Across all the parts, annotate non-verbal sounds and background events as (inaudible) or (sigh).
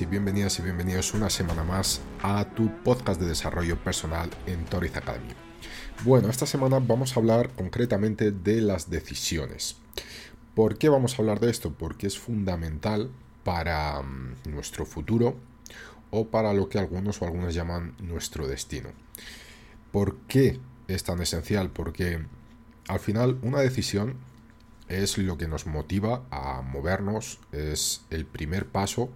Y bienvenidas y bienvenidos una semana más a tu podcast de desarrollo personal en Toriz Academy. Bueno, esta semana vamos a hablar concretamente de las decisiones. ¿Por qué vamos a hablar de esto? Porque es fundamental para mm, nuestro futuro o para lo que algunos o algunas llaman nuestro destino. ¿Por qué es tan esencial? Porque al final una decisión es lo que nos motiva a movernos, es el primer paso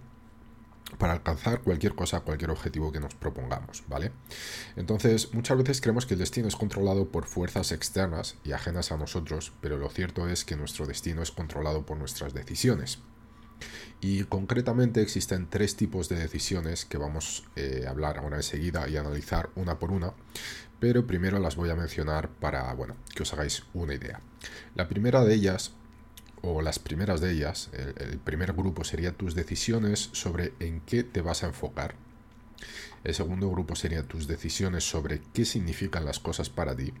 para alcanzar cualquier cosa, cualquier objetivo que nos propongamos, ¿vale? Entonces, muchas veces creemos que el destino es controlado por fuerzas externas y ajenas a nosotros, pero lo cierto es que nuestro destino es controlado por nuestras decisiones. Y concretamente existen tres tipos de decisiones que vamos eh, a hablar ahora enseguida y analizar una por una, pero primero las voy a mencionar para, bueno, que os hagáis una idea. La primera de ellas o las primeras de ellas, el, primer grupo sería tus decisiones sobre en qué te vas a enfocar. El segundo grupo sería tus decisiones sobre qué significan las cosas para ti.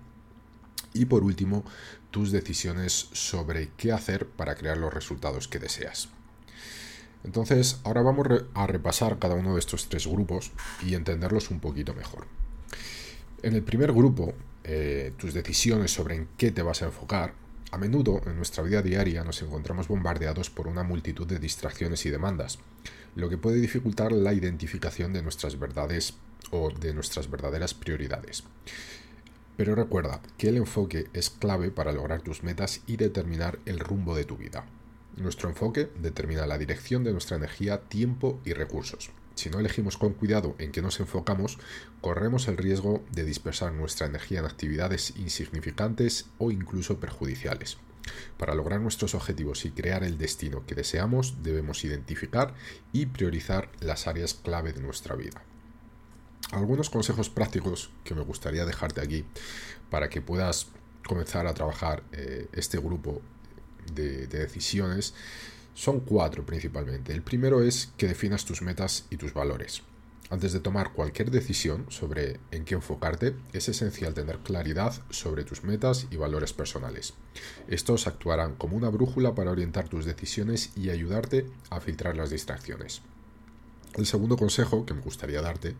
Y por último, tus decisiones sobre qué hacer para crear los resultados que deseas. Entonces, ahora vamos a repasar cada uno de estos tres grupos y entenderlos un poquito mejor. En el primer grupo, eh, tus decisiones sobre en qué te vas a enfocar, a menudo en nuestra vida diaria nos encontramos bombardeados por una multitud de distracciones y demandas, lo que puede dificultar la identificación de nuestras verdades o de nuestras verdaderas prioridades. Pero recuerda que el enfoque es clave para lograr tus metas y determinar el rumbo de tu vida. Nuestro enfoque determina la dirección de nuestra energía, tiempo y recursos. Si no elegimos con cuidado en qué nos enfocamos, corremos el riesgo de dispersar nuestra energía en actividades insignificantes o incluso perjudiciales. Para lograr nuestros objetivos y crear el destino que deseamos, debemos identificar y priorizar las áreas clave de nuestra vida. Algunos consejos prácticos que me gustaría dejarte aquí para que puedas comenzar a trabajar eh, este grupo de decisiones son cuatro principalmente. El primero es que definas tus metas y tus valores. Antes de tomar cualquier decisión sobre en qué enfocarte, es esencial tener claridad sobre tus metas y valores personales. Estos actuarán como una brújula para orientar tus decisiones y ayudarte a filtrar las distracciones. El segundo consejo que me gustaría darte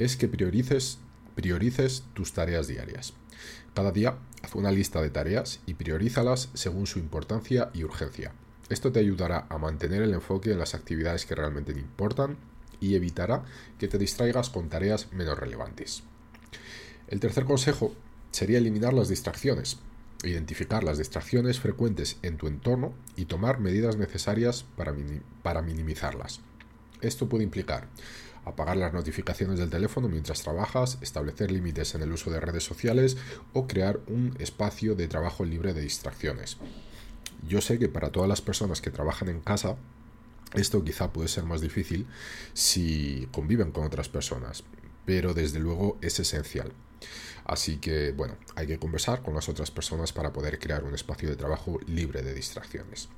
es que priorices, priorices tus tareas diarias. Cada día haz una lista de tareas y priorízalas según su importancia y urgencia. Esto te ayudará a mantener el enfoque en las actividades que realmente te importan y evitará que te distraigas con tareas menos relevantes. El tercer consejo sería eliminar las distracciones, identificar las distracciones frecuentes en tu entorno y tomar medidas necesarias para, minimizarlas. Esto puede implicar apagar las notificaciones del teléfono mientras trabajas, establecer límites en el uso de redes sociales o crear un espacio de trabajo libre de distracciones. Yo sé que para todas las personas que trabajan en casa, esto quizá puede ser más difícil si conviven con otras personas, pero desde luego es esencial. Así que, bueno, hay que conversar con las otras personas para poder crear un espacio de trabajo libre de distracciones.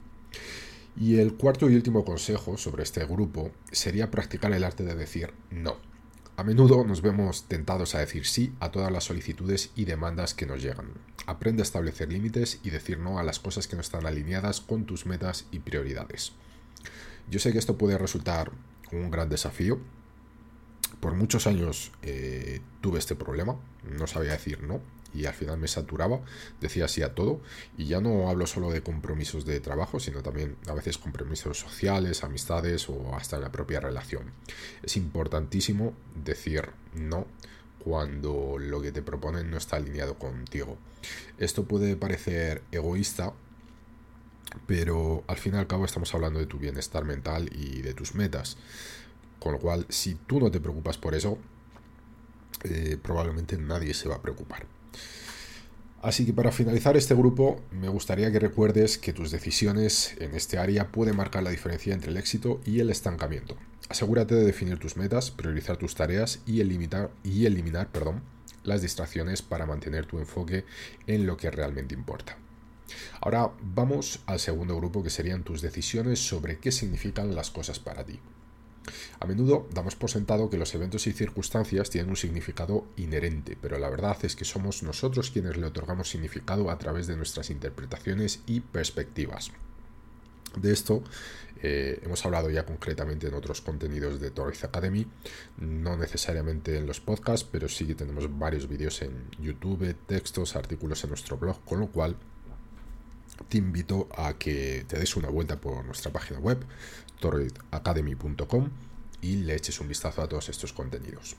Y el cuarto y último consejo sobre este grupo sería practicar el arte de decir no. A menudo nos vemos tentados a decir sí a todas las solicitudes y demandas que nos llegan. Aprende a establecer límites y decir no a las cosas que no están alineadas con tus metas y prioridades. Yo sé que esto puede resultar un gran desafío. Por muchos años eh, tuve este problema, no sabía decir no, y al final me saturaba, decía sí a todo y ya no hablo solo de compromisos de trabajo, sino también a veces compromisos sociales, amistades o hasta la propia relación. Es importantísimo decir no cuando lo que te proponen no está alineado contigo. Esto puede parecer egoísta, pero al fin y al cabo estamos hablando de tu bienestar mental y de tus metas. Con lo cual, si tú no te preocupas por eso, eh, probablemente nadie se va a preocupar. Así que para finalizar este grupo, me gustaría que recuerdes que tus decisiones en este área pueden marcar la diferencia entre el éxito y el estancamiento. Asegúrate de definir tus metas, priorizar tus tareas y eliminar, y eliminar las distracciones para mantener tu enfoque en lo que realmente importa. Ahora vamos al segundo grupo que serían tus decisiones sobre qué significan las cosas para ti. A menudo damos por sentado que los eventos y circunstancias tienen un significado inherente, pero la verdad es que somos nosotros quienes le otorgamos significado a través de nuestras interpretaciones y perspectivas. De esto eh, hemos hablado ya concretamente en otros contenidos de Torres Academy, no necesariamente en los podcasts, pero sí que tenemos varios vídeos en YouTube, textos, artículos en nuestro blog, con lo cual te invito a que te des una vuelta por nuestra página web, torredacademy.com, y le eches un vistazo a todos estos contenidos.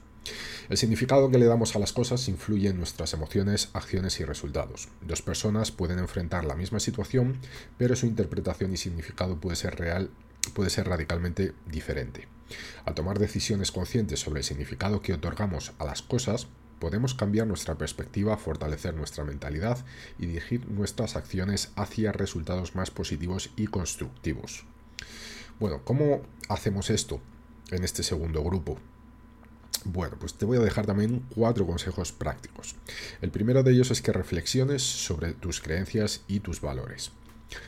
El significado que le damos a las cosas influye en nuestras emociones, acciones y resultados. Dos personas pueden enfrentar la misma situación, pero su interpretación y significado puede ser real, puede ser radicalmente diferente. Al tomar decisiones conscientes sobre el significado que otorgamos a las cosas, podemos cambiar nuestra perspectiva, fortalecer nuestra mentalidad y dirigir nuestras acciones hacia resultados más positivos y constructivos. Bueno, ¿cómo hacemos esto en este segundo grupo? Bueno, pues te voy a dejar también cuatro consejos prácticos. El primero de ellos es que reflexiones sobre tus creencias y tus valores.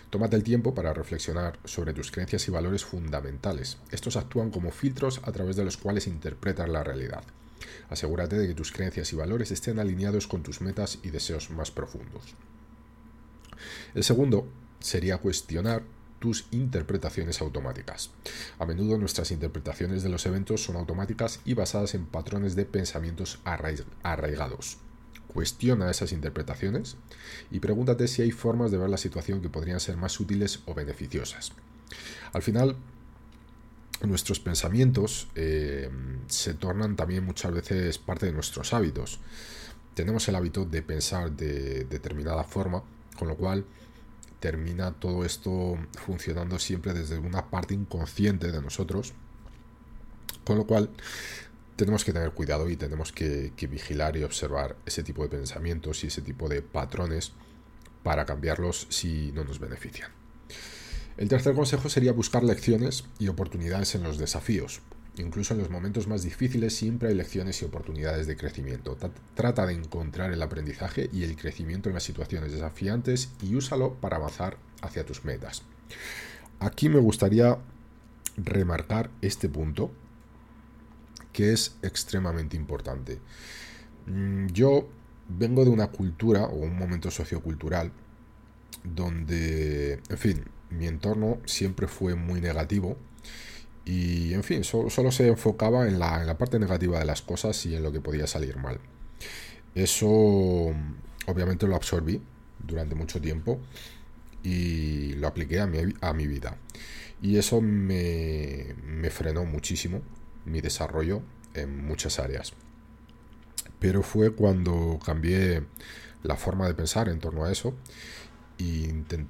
Tómate el tiempo para reflexionar sobre tus creencias y valores fundamentales. Estos actúan como filtros a través de los cuales interpretas la realidad. Asegúrate de que tus creencias y valores estén alineados con tus metas y deseos más profundos. El segundo sería cuestionar tus interpretaciones automáticas. A menudo nuestras interpretaciones de los eventos son automáticas y basadas en patrones de pensamientos arraigados. Cuestiona esas interpretaciones y pregúntate si hay formas de ver la situación que podrían ser más útiles o beneficiosas. Al final, nuestros pensamientos eh, se tornan también muchas veces parte de nuestros hábitos. Tenemos el hábito de pensar de determinada forma, con lo cual termina todo esto funcionando siempre desde una parte inconsciente de nosotros, con lo cual tenemos que tener cuidado y tenemos que, que vigilar y observar ese tipo de pensamientos y ese tipo de patrones para cambiarlos si no nos benefician. El tercer consejo sería buscar lecciones y oportunidades en los desafíos. Incluso en los momentos más difíciles siempre hay lecciones y oportunidades de crecimiento. Trata de encontrar el aprendizaje y el crecimiento en las situaciones desafiantes y úsalo para avanzar hacia tus metas. Aquí me gustaría remarcar este punto que es extremadamente importante. Mm, yo vengo de una cultura o un momento sociocultural donde, en fin, mi entorno siempre fue muy negativo y, en fin, solo, se enfocaba en la, en la, parte negativa de las cosas y en lo que podía salir mal. Eso, obviamente, lo absorbí durante mucho tiempo y lo apliqué a mi, a mi vida. Y eso me, me frenó muchísimo mi desarrollo en muchas áreas. Pero fue cuando cambié la forma de pensar en torno a eso y,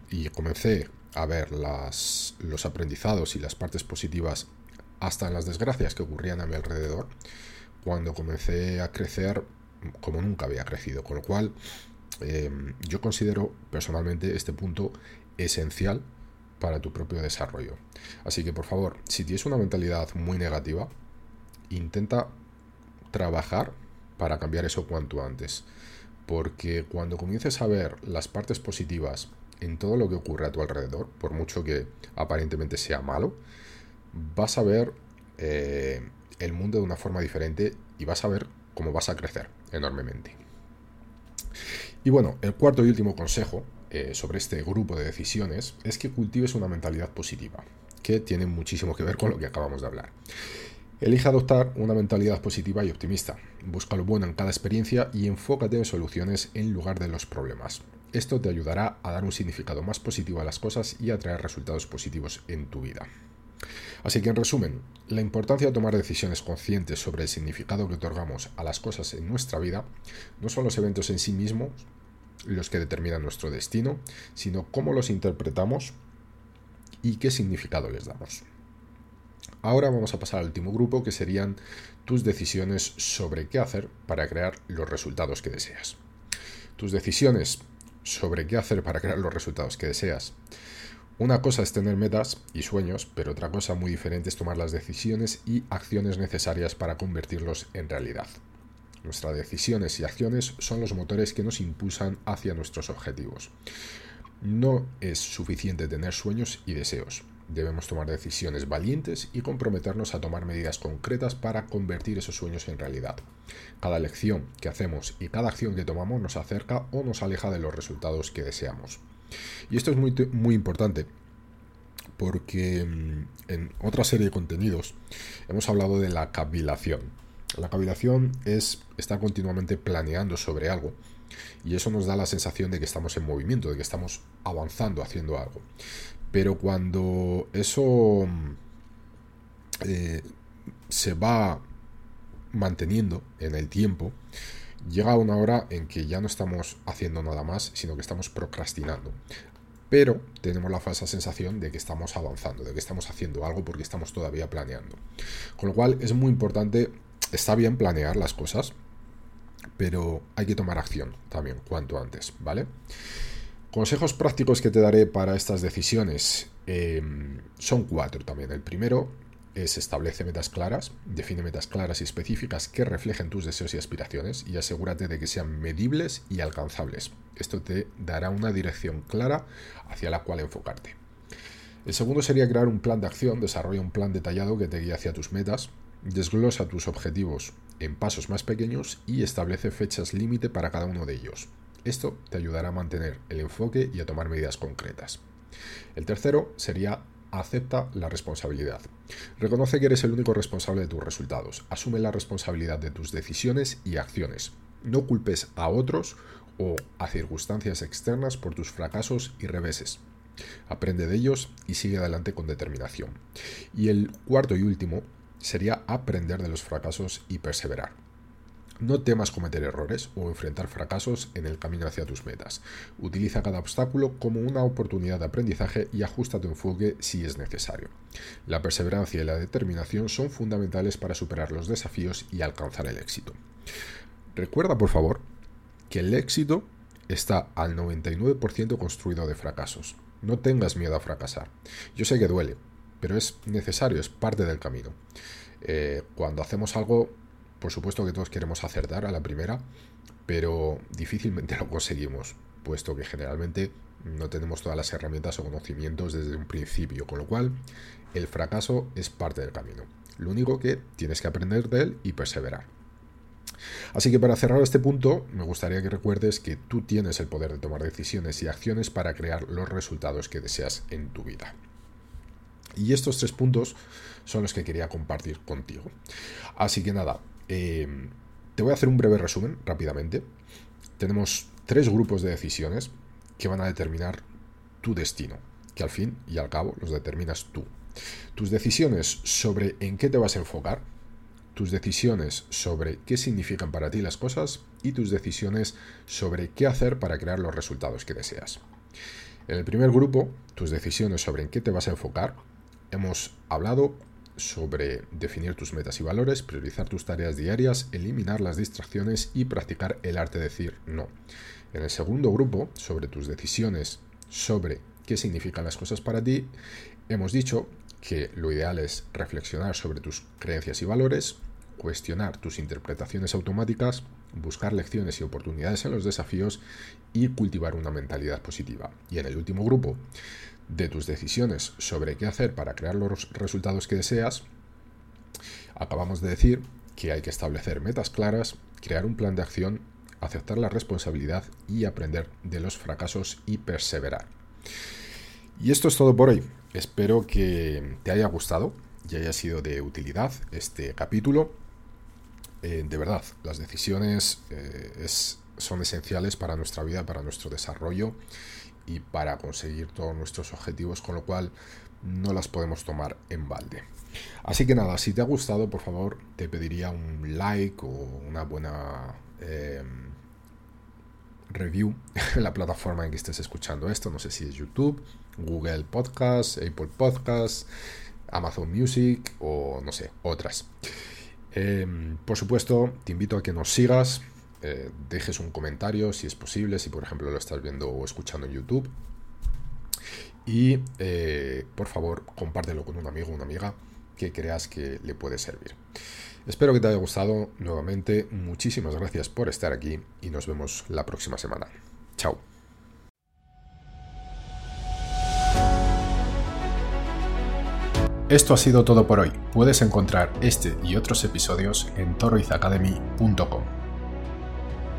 y comencé a ver las, los aprendizados y las partes positivas hasta en las desgracias que ocurrían a mi alrededor, cuando comencé a crecer como nunca había crecido. Con lo cual, em, yo considero personalmente este punto esencial para tu propio desarrollo. Así que por favor, si tienes una mentalidad muy negativa, intenta trabajar para cambiar eso cuanto antes. Porque cuando comiences a ver las partes positivas en todo lo que ocurre a tu alrededor, por mucho que aparentemente sea malo, vas a ver eh, el mundo de una forma diferente y vas a ver cómo vas a crecer enormemente. Y bueno, el cuarto y último consejo eh, sobre este grupo de decisiones es que cultives una mentalidad positiva, que tiene muchísimo que ver con lo que acabamos de hablar. Elige adoptar una mentalidad positiva y optimista. Busca lo bueno en cada experiencia y enfócate en soluciones en lugar de los problemas. Esto te ayudará a dar un significado más positivo a las cosas y a traer resultados positivos en tu vida. Así que en resumen, la importancia de tomar decisiones conscientes sobre el significado que otorgamos a las cosas en nuestra vida no son los eventos en sí mismos los que determinan nuestro destino, sino cómo los interpretamos y qué significado les damos. Ahora vamos a pasar al último grupo, que serían tus decisiones sobre qué hacer para crear los resultados que deseas. Tus decisiones sobre qué hacer para crear los resultados que deseas. Una cosa es tener metas y sueños, pero otra cosa muy diferente es tomar las decisiones y acciones necesarias para convertirlos en realidad. Nuestras decisiones y acciones son los motores que nos impulsan hacia nuestros objetivos. No es suficiente tener sueños y deseos. Debemos tomar decisiones valientes y comprometernos a tomar medidas concretas para convertir esos sueños en realidad. Cada elección que hacemos y cada acción que tomamos nos acerca o nos aleja de los resultados que deseamos. Y esto es muy, muy importante porque mm, en otra serie de contenidos hemos hablado de la cavilación. La cavilación es estar continuamente planeando sobre algo y eso nos da la sensación de que estamos en movimiento, de que estamos avanzando haciendo algo. Pero cuando eso eh, se va manteniendo en el tiempo, llega una hora en que ya no estamos haciendo nada más, sino que estamos procrastinando. Pero tenemos la falsa sensación de que estamos avanzando, de que estamos haciendo algo porque estamos todavía planeando. Con lo cual es muy importante, está bien planear las cosas, pero hay que tomar acción también cuanto antes, ¿vale? Consejos prácticos que te daré para estas decisiones em, son cuatro también. El primero es establece metas claras, define metas claras y específicas que reflejen tus deseos y aspiraciones y asegúrate de que sean medibles y alcanzables. Esto te dará una dirección clara hacia la cual enfocarte. El segundo sería crear un plan de acción, desarrolla un plan detallado que te guíe hacia tus metas, desglosa tus objetivos en pasos más pequeños y establece fechas límite para cada uno de ellos. Esto te ayudará a mantener el enfoque y a tomar medidas concretas. El tercero sería acepta la responsabilidad. Reconoce que eres el único responsable de tus resultados. Asume la responsabilidad de tus decisiones y acciones. No culpes a otros o a circunstancias externas por tus fracasos y reveses. Aprende de ellos y sigue adelante con determinación. Y el cuarto y último sería aprender de los fracasos y perseverar. No temas cometer errores o enfrentar fracasos en el camino hacia tus metas. Utiliza cada obstáculo como una oportunidad de aprendizaje y ajusta tu enfoque si es necesario. La perseverancia y la determinación son fundamentales para superar los desafíos y alcanzar el éxito. Recuerda, por favor, que el éxito está al 99% construido de fracasos. No tengas miedo a fracasar. Yo sé que duele, pero es necesario, es parte del camino. Eh, cuando hacemos algo por supuesto que todos queremos acertar a la primera, pero difícilmente (laughs) lo conseguimos, puesto que generalmente no tenemos todas las herramientas o conocimientos desde un principio, con lo cual el fracaso es parte del camino. Lo único que tienes que aprender de él y perseverar. Así que para cerrar este punto, me gustaría que recuerdes que tú tienes el poder de tomar decisiones y acciones para crear los resultados que deseas en tu vida. Y estos tres puntos son los que quería compartir contigo. Así que nada, eh, te voy a hacer un breve resumen rápidamente. Tenemos tres grupos de decisiones que van a determinar tu destino, que al fin y al cabo los determinas tú. Tus decisiones sobre en qué te vas a enfocar, tus decisiones sobre qué significan para ti las cosas y tus decisiones sobre qué hacer para crear los resultados que deseas. En el primer grupo, tus decisiones sobre en qué te vas a enfocar, hemos hablado sobre definir tus metas y valores, priorizar tus tareas diarias, eliminar las distracciones y practicar el arte de decir no. En el segundo grupo, sobre tus decisiones, sobre qué significan las cosas para ti, hemos dicho que lo ideal es reflexionar sobre tus creencias y valores, cuestionar tus interpretaciones automáticas, buscar lecciones y oportunidades en los desafíos y cultivar una mentalidad positiva. Y en el último grupo, de tus decisiones sobre qué hacer para crear los resultados que deseas, acabamos de decir que hay que establecer metas claras, crear un plan de acción, aceptar la responsabilidad y aprender de los fracasos y perseverar. Y esto es todo por hoy. Espero que te haya gustado y haya sido de utilidad este capítulo. Eh, de verdad, las decisiones eh, son esenciales para nuestra vida, para nuestro desarrollo y para conseguir todos nuestros objetivos, con lo cual no las podemos tomar en balde. Así que nada, si te ha gustado, por favor, te pediría un like o una buena em, review en la plataforma en que estés escuchando esto. No sé si es YouTube, Google Podcast, Apple Podcast, Amazon Music o no sé, otras. Em, por supuesto, te invito a que nos sigas, eh, dejes un comentario si es posible, si por ejemplo lo estás viendo o escuchando en YouTube. Y eh, por favor, compártelo con un amigo o una amiga que creas que le puede servir. Espero que te haya gustado nuevamente. Muchísimas gracias por estar aquí y nos vemos la próxima semana. Chao. Esto ha sido todo por hoy. Puedes encontrar este y otros episodios en toroizacademy.com.